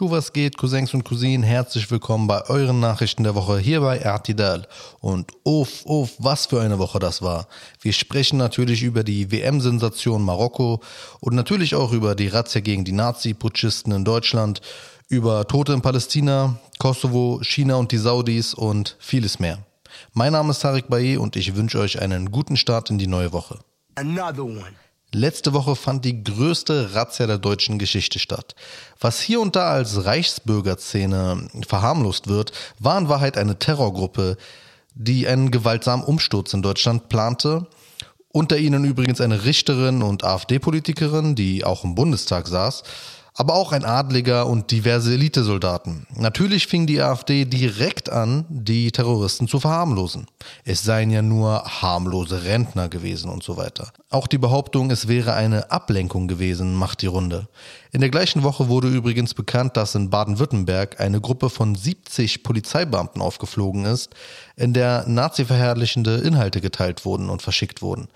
Was geht, Cousins und Cousinen, herzlich willkommen bei euren Nachrichten der Woche hier bei Artidal. Und uff, uff, was für eine Woche das war. Wir sprechen natürlich über die WM-Sensation Marokko und natürlich auch über die Razzia gegen die Nazi-Putschisten in Deutschland, über Tote in Palästina, Kosovo, China und die Saudis und vieles mehr. Mein Name ist Tarek Baye und ich wünsche euch einen guten Start in die neue Woche. Another one. Letzte Woche fand die größte Razzia der deutschen Geschichte statt. Was hier und da als Reichsbürgerszene verharmlost wird, war in Wahrheit eine Terrorgruppe, die einen gewaltsamen Umsturz in Deutschland plante. Unter ihnen übrigens eine Richterin und AfD-Politikerin, die auch im Bundestag saß aber auch ein Adliger und diverse Elitesoldaten. Natürlich fing die AfD direkt an, die Terroristen zu verharmlosen. Es seien ja nur harmlose Rentner gewesen und so weiter. Auch die Behauptung, es wäre eine Ablenkung gewesen, macht die Runde. In der gleichen Woche wurde übrigens bekannt, dass in Baden-Württemberg eine Gruppe von 70 Polizeibeamten aufgeflogen ist, in der nazi-verherrlichende Inhalte geteilt wurden und verschickt wurden.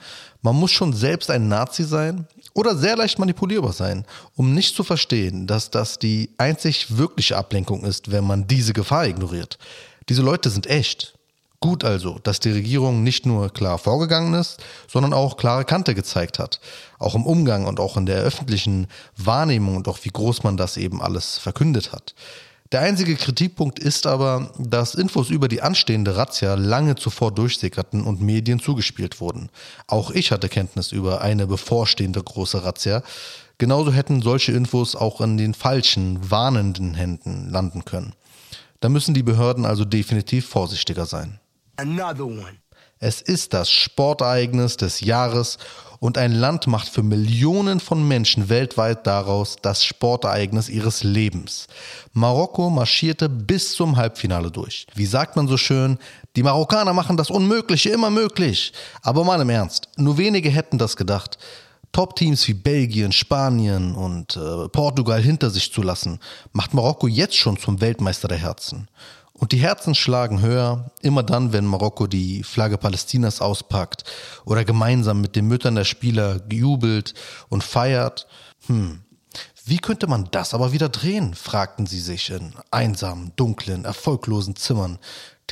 Man muss schon selbst ein Nazi sein, oder sehr leicht manipulierbar sein, um nicht zu verstehen, dass das die einzig wirkliche Ablenkung ist, wenn man diese Gefahr ignoriert. Diese Leute sind echt. Gut also, dass die Regierung nicht nur klar vorgegangen ist, sondern auch klare Kante gezeigt hat. Auch im Umgang und auch in der öffentlichen Wahrnehmung und auch wie groß man das eben alles verkündet hat. Der einzige Kritikpunkt ist aber, dass Infos über die anstehende Razzia lange zuvor durchsickerten und Medien zugespielt wurden. Auch ich hatte Kenntnis über eine bevorstehende große Razzia. Genauso hätten solche Infos auch in den falschen, warnenden Händen landen können. Da müssen die Behörden also definitiv vorsichtiger sein. Es ist das Sportereignis des Jahres und ein Land macht für Millionen von Menschen weltweit daraus das Sportereignis ihres Lebens. Marokko marschierte bis zum Halbfinale durch. Wie sagt man so schön, die Marokkaner machen das Unmögliche immer möglich. Aber mal im Ernst, nur wenige hätten das gedacht. Top-Teams wie Belgien, Spanien und äh, Portugal hinter sich zu lassen, macht Marokko jetzt schon zum Weltmeister der Herzen. Und die Herzen schlagen höher, immer dann, wenn Marokko die Flagge Palästinas auspackt oder gemeinsam mit den Müttern der Spieler jubelt und feiert. Hm, wie könnte man das aber wieder drehen? fragten sie sich in einsamen, dunklen, erfolglosen Zimmern,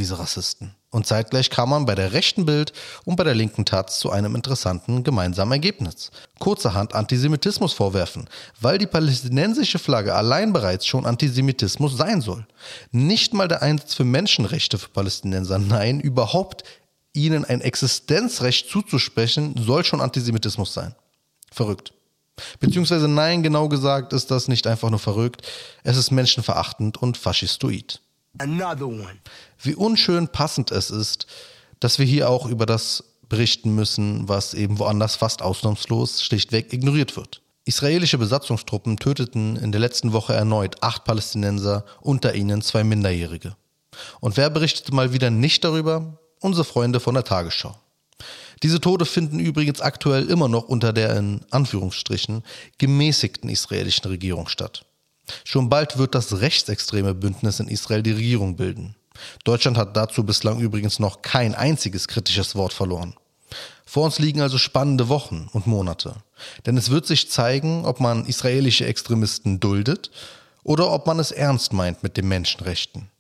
diese Rassisten. Und zeitgleich kam man bei der rechten Bild und bei der linken Taz zu einem interessanten gemeinsamen Ergebnis. Kurzerhand Antisemitismus vorwerfen, weil die palästinensische Flagge allein bereits schon Antisemitismus sein soll. Nicht mal der Einsatz für Menschenrechte für Palästinenser, nein, überhaupt ihnen ein Existenzrecht zuzusprechen, soll schon Antisemitismus sein. Verrückt. Beziehungsweise nein, genau gesagt ist das nicht einfach nur verrückt, es ist menschenverachtend und faschistoid. Wie unschön passend es ist, dass wir hier auch über das berichten müssen, was eben woanders fast ausnahmslos schlichtweg ignoriert wird. Israelische Besatzungstruppen töteten in der letzten Woche erneut acht Palästinenser, unter ihnen zwei Minderjährige. Und wer berichtete mal wieder nicht darüber? Unsere Freunde von der Tagesschau. Diese Tode finden übrigens aktuell immer noch unter der in Anführungsstrichen gemäßigten israelischen Regierung statt. Schon bald wird das rechtsextreme Bündnis in Israel die Regierung bilden. Deutschland hat dazu bislang übrigens noch kein einziges kritisches Wort verloren. Vor uns liegen also spannende Wochen und Monate. Denn es wird sich zeigen, ob man israelische Extremisten duldet oder ob man es ernst meint mit den Menschenrechten.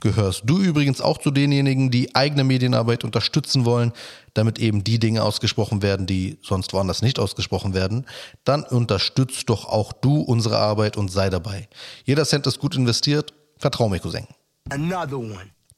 Gehörst du übrigens auch zu denjenigen, die eigene Medienarbeit unterstützen wollen, damit eben die Dinge ausgesprochen werden, die sonst woanders nicht ausgesprochen werden, dann unterstützt doch auch du unsere Arbeit und sei dabei. Jeder Cent ist gut investiert. Vertrau mir, Cousin.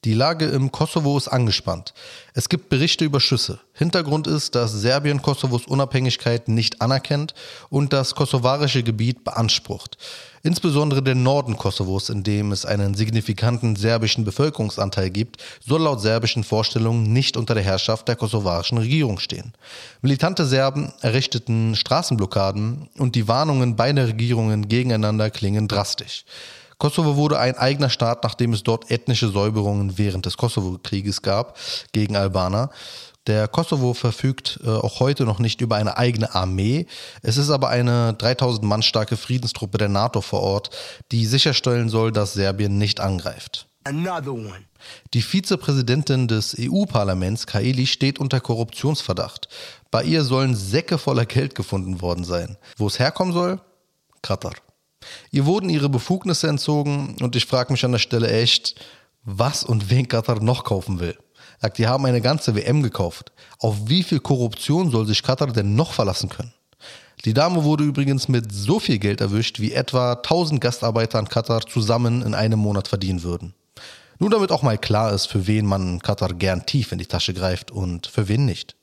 Die Lage im Kosovo ist angespannt. Es gibt Berichte über Schüsse. Hintergrund ist, dass Serbien Kosovos Unabhängigkeit nicht anerkennt und das kosovarische Gebiet beansprucht. Insbesondere der Norden Kosovos, in dem es einen signifikanten serbischen Bevölkerungsanteil gibt, soll laut serbischen Vorstellungen nicht unter der Herrschaft der kosovarischen Regierung stehen. Militante Serben errichteten Straßenblockaden und die Warnungen beider Regierungen gegeneinander klingen drastisch. Kosovo wurde ein eigener Staat, nachdem es dort ethnische Säuberungen während des Kosovo-Krieges gab gegen Albaner. Der Kosovo verfügt äh, auch heute noch nicht über eine eigene Armee. Es ist aber eine 3000 Mann starke Friedenstruppe der NATO vor Ort, die sicherstellen soll, dass Serbien nicht angreift. Die Vizepräsidentin des EU-Parlaments, Kaeli, steht unter Korruptionsverdacht. Bei ihr sollen Säcke voller Geld gefunden worden sein. Wo es herkommen soll? Katar. Ihr wurden ihre Befugnisse entzogen und ich frage mich an der Stelle echt, was und wen Katar noch kaufen will. Sagt, die haben eine ganze WM gekauft. Auf wie viel Korruption soll sich Katar denn noch verlassen können? Die Dame wurde übrigens mit so viel Geld erwischt, wie etwa 1000 Gastarbeiter in Katar zusammen in einem Monat verdienen würden. Nur damit auch mal klar ist, für wen man Katar gern tief in die Tasche greift und für wen nicht.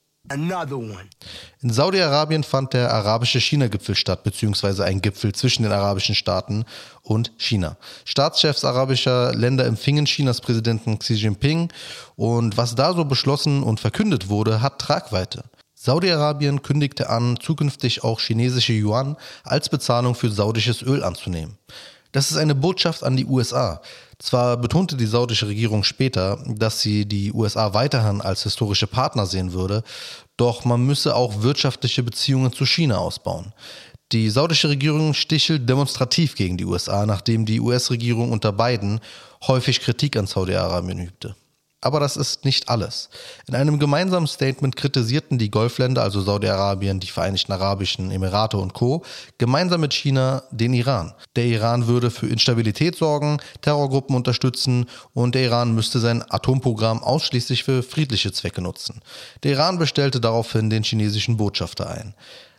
In Saudi-Arabien fand der arabische China-Gipfel statt, beziehungsweise ein Gipfel zwischen den arabischen Staaten und China. Staatschefs arabischer Länder empfingen Chinas Präsidenten Xi Jinping und was da so beschlossen und verkündet wurde, hat Tragweite. Saudi-Arabien kündigte an, zukünftig auch chinesische Yuan als Bezahlung für saudisches Öl anzunehmen. Das ist eine Botschaft an die USA. Zwar betonte die saudische Regierung später, dass sie die USA weiterhin als historische Partner sehen würde, doch man müsse auch wirtschaftliche Beziehungen zu China ausbauen. Die saudische Regierung stichelt demonstrativ gegen die USA, nachdem die US-Regierung unter Biden häufig Kritik an Saudi-Arabien übte. Aber das ist nicht alles. In einem gemeinsamen Statement kritisierten die Golfländer, also Saudi-Arabien, die Vereinigten Arabischen Emirate und Co., gemeinsam mit China den Iran. Der Iran würde für Instabilität sorgen, Terrorgruppen unterstützen und der Iran müsste sein Atomprogramm ausschließlich für friedliche Zwecke nutzen. Der Iran bestellte daraufhin den chinesischen Botschafter ein.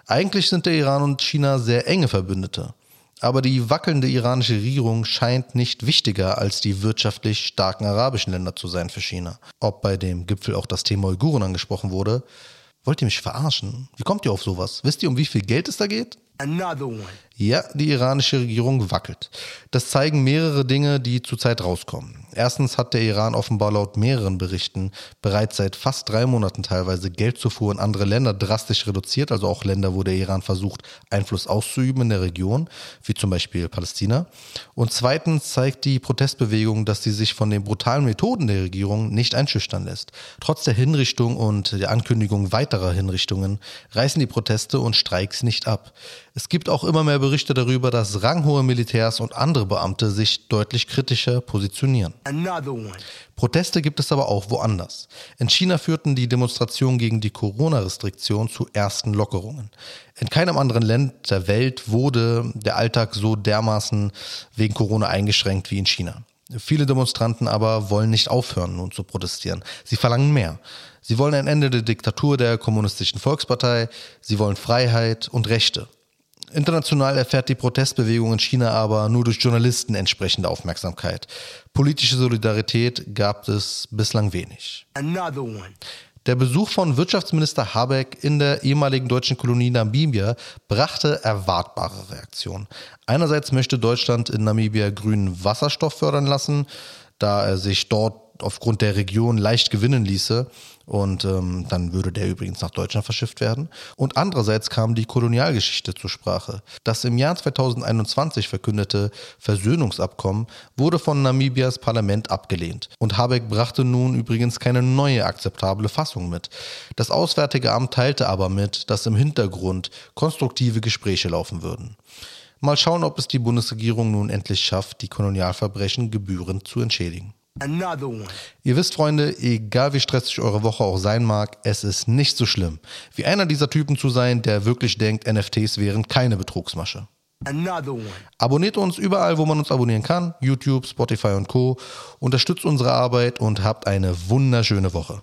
Eigentlich sind der Iran und China sehr enge Verbündete. Aber die wackelnde iranische Regierung scheint nicht wichtiger als die wirtschaftlich starken arabischen Länder zu sein für China. Ob bei dem Gipfel auch das Thema Uiguren angesprochen wurde. Wollt ihr mich verarschen? Wie kommt ihr auf sowas? Wisst ihr, um wie viel Geld es da geht? Ja, die iranische Regierung wackelt. Das zeigen mehrere Dinge, die zurzeit rauskommen. Erstens hat der Iran offenbar laut mehreren Berichten bereits seit fast drei Monaten teilweise Geldzufuhr in andere Länder drastisch reduziert, also auch Länder, wo der Iran versucht, Einfluss auszuüben in der Region, wie zum Beispiel Palästina. Und zweitens zeigt die Protestbewegung, dass sie sich von den brutalen Methoden der Regierung nicht einschüchtern lässt. Trotz der Hinrichtung und der Ankündigung weiterer Hinrichtungen reißen die Proteste und Streiks nicht ab. Es gibt auch immer mehr Berichte darüber, dass ranghohe Militärs und andere Beamte sich deutlich kritischer positionieren. Proteste gibt es aber auch woanders. In China führten die Demonstrationen gegen die Corona-Restriktion zu ersten Lockerungen. In keinem anderen Land der Welt wurde der Alltag so dermaßen wegen Corona eingeschränkt wie in China. Viele Demonstranten aber wollen nicht aufhören, nun zu protestieren. Sie verlangen mehr. Sie wollen ein Ende der Diktatur der Kommunistischen Volkspartei, sie wollen Freiheit und Rechte. International erfährt die Protestbewegung in China aber nur durch Journalisten entsprechende Aufmerksamkeit. Politische Solidarität gab es bislang wenig. Der Besuch von Wirtschaftsminister Habeck in der ehemaligen deutschen Kolonie Namibia brachte erwartbare Reaktionen. Einerseits möchte Deutschland in Namibia grünen Wasserstoff fördern lassen, da er sich dort aufgrund der Region leicht gewinnen ließe und ähm, dann würde der übrigens nach Deutschland verschifft werden. Und andererseits kam die Kolonialgeschichte zur Sprache. Das im Jahr 2021 verkündete Versöhnungsabkommen wurde von Namibias Parlament abgelehnt. Und Habeck brachte nun übrigens keine neue akzeptable Fassung mit. Das Auswärtige Amt teilte aber mit, dass im Hintergrund konstruktive Gespräche laufen würden. Mal schauen, ob es die Bundesregierung nun endlich schafft, die Kolonialverbrechen gebührend zu entschädigen. Ihr wisst, Freunde, egal wie stressig eure Woche auch sein mag, es ist nicht so schlimm, wie einer dieser Typen zu sein, der wirklich denkt, NFTs wären keine Betrugsmasche. Abonniert uns überall, wo man uns abonnieren kann, YouTube, Spotify und Co. Unterstützt unsere Arbeit und habt eine wunderschöne Woche.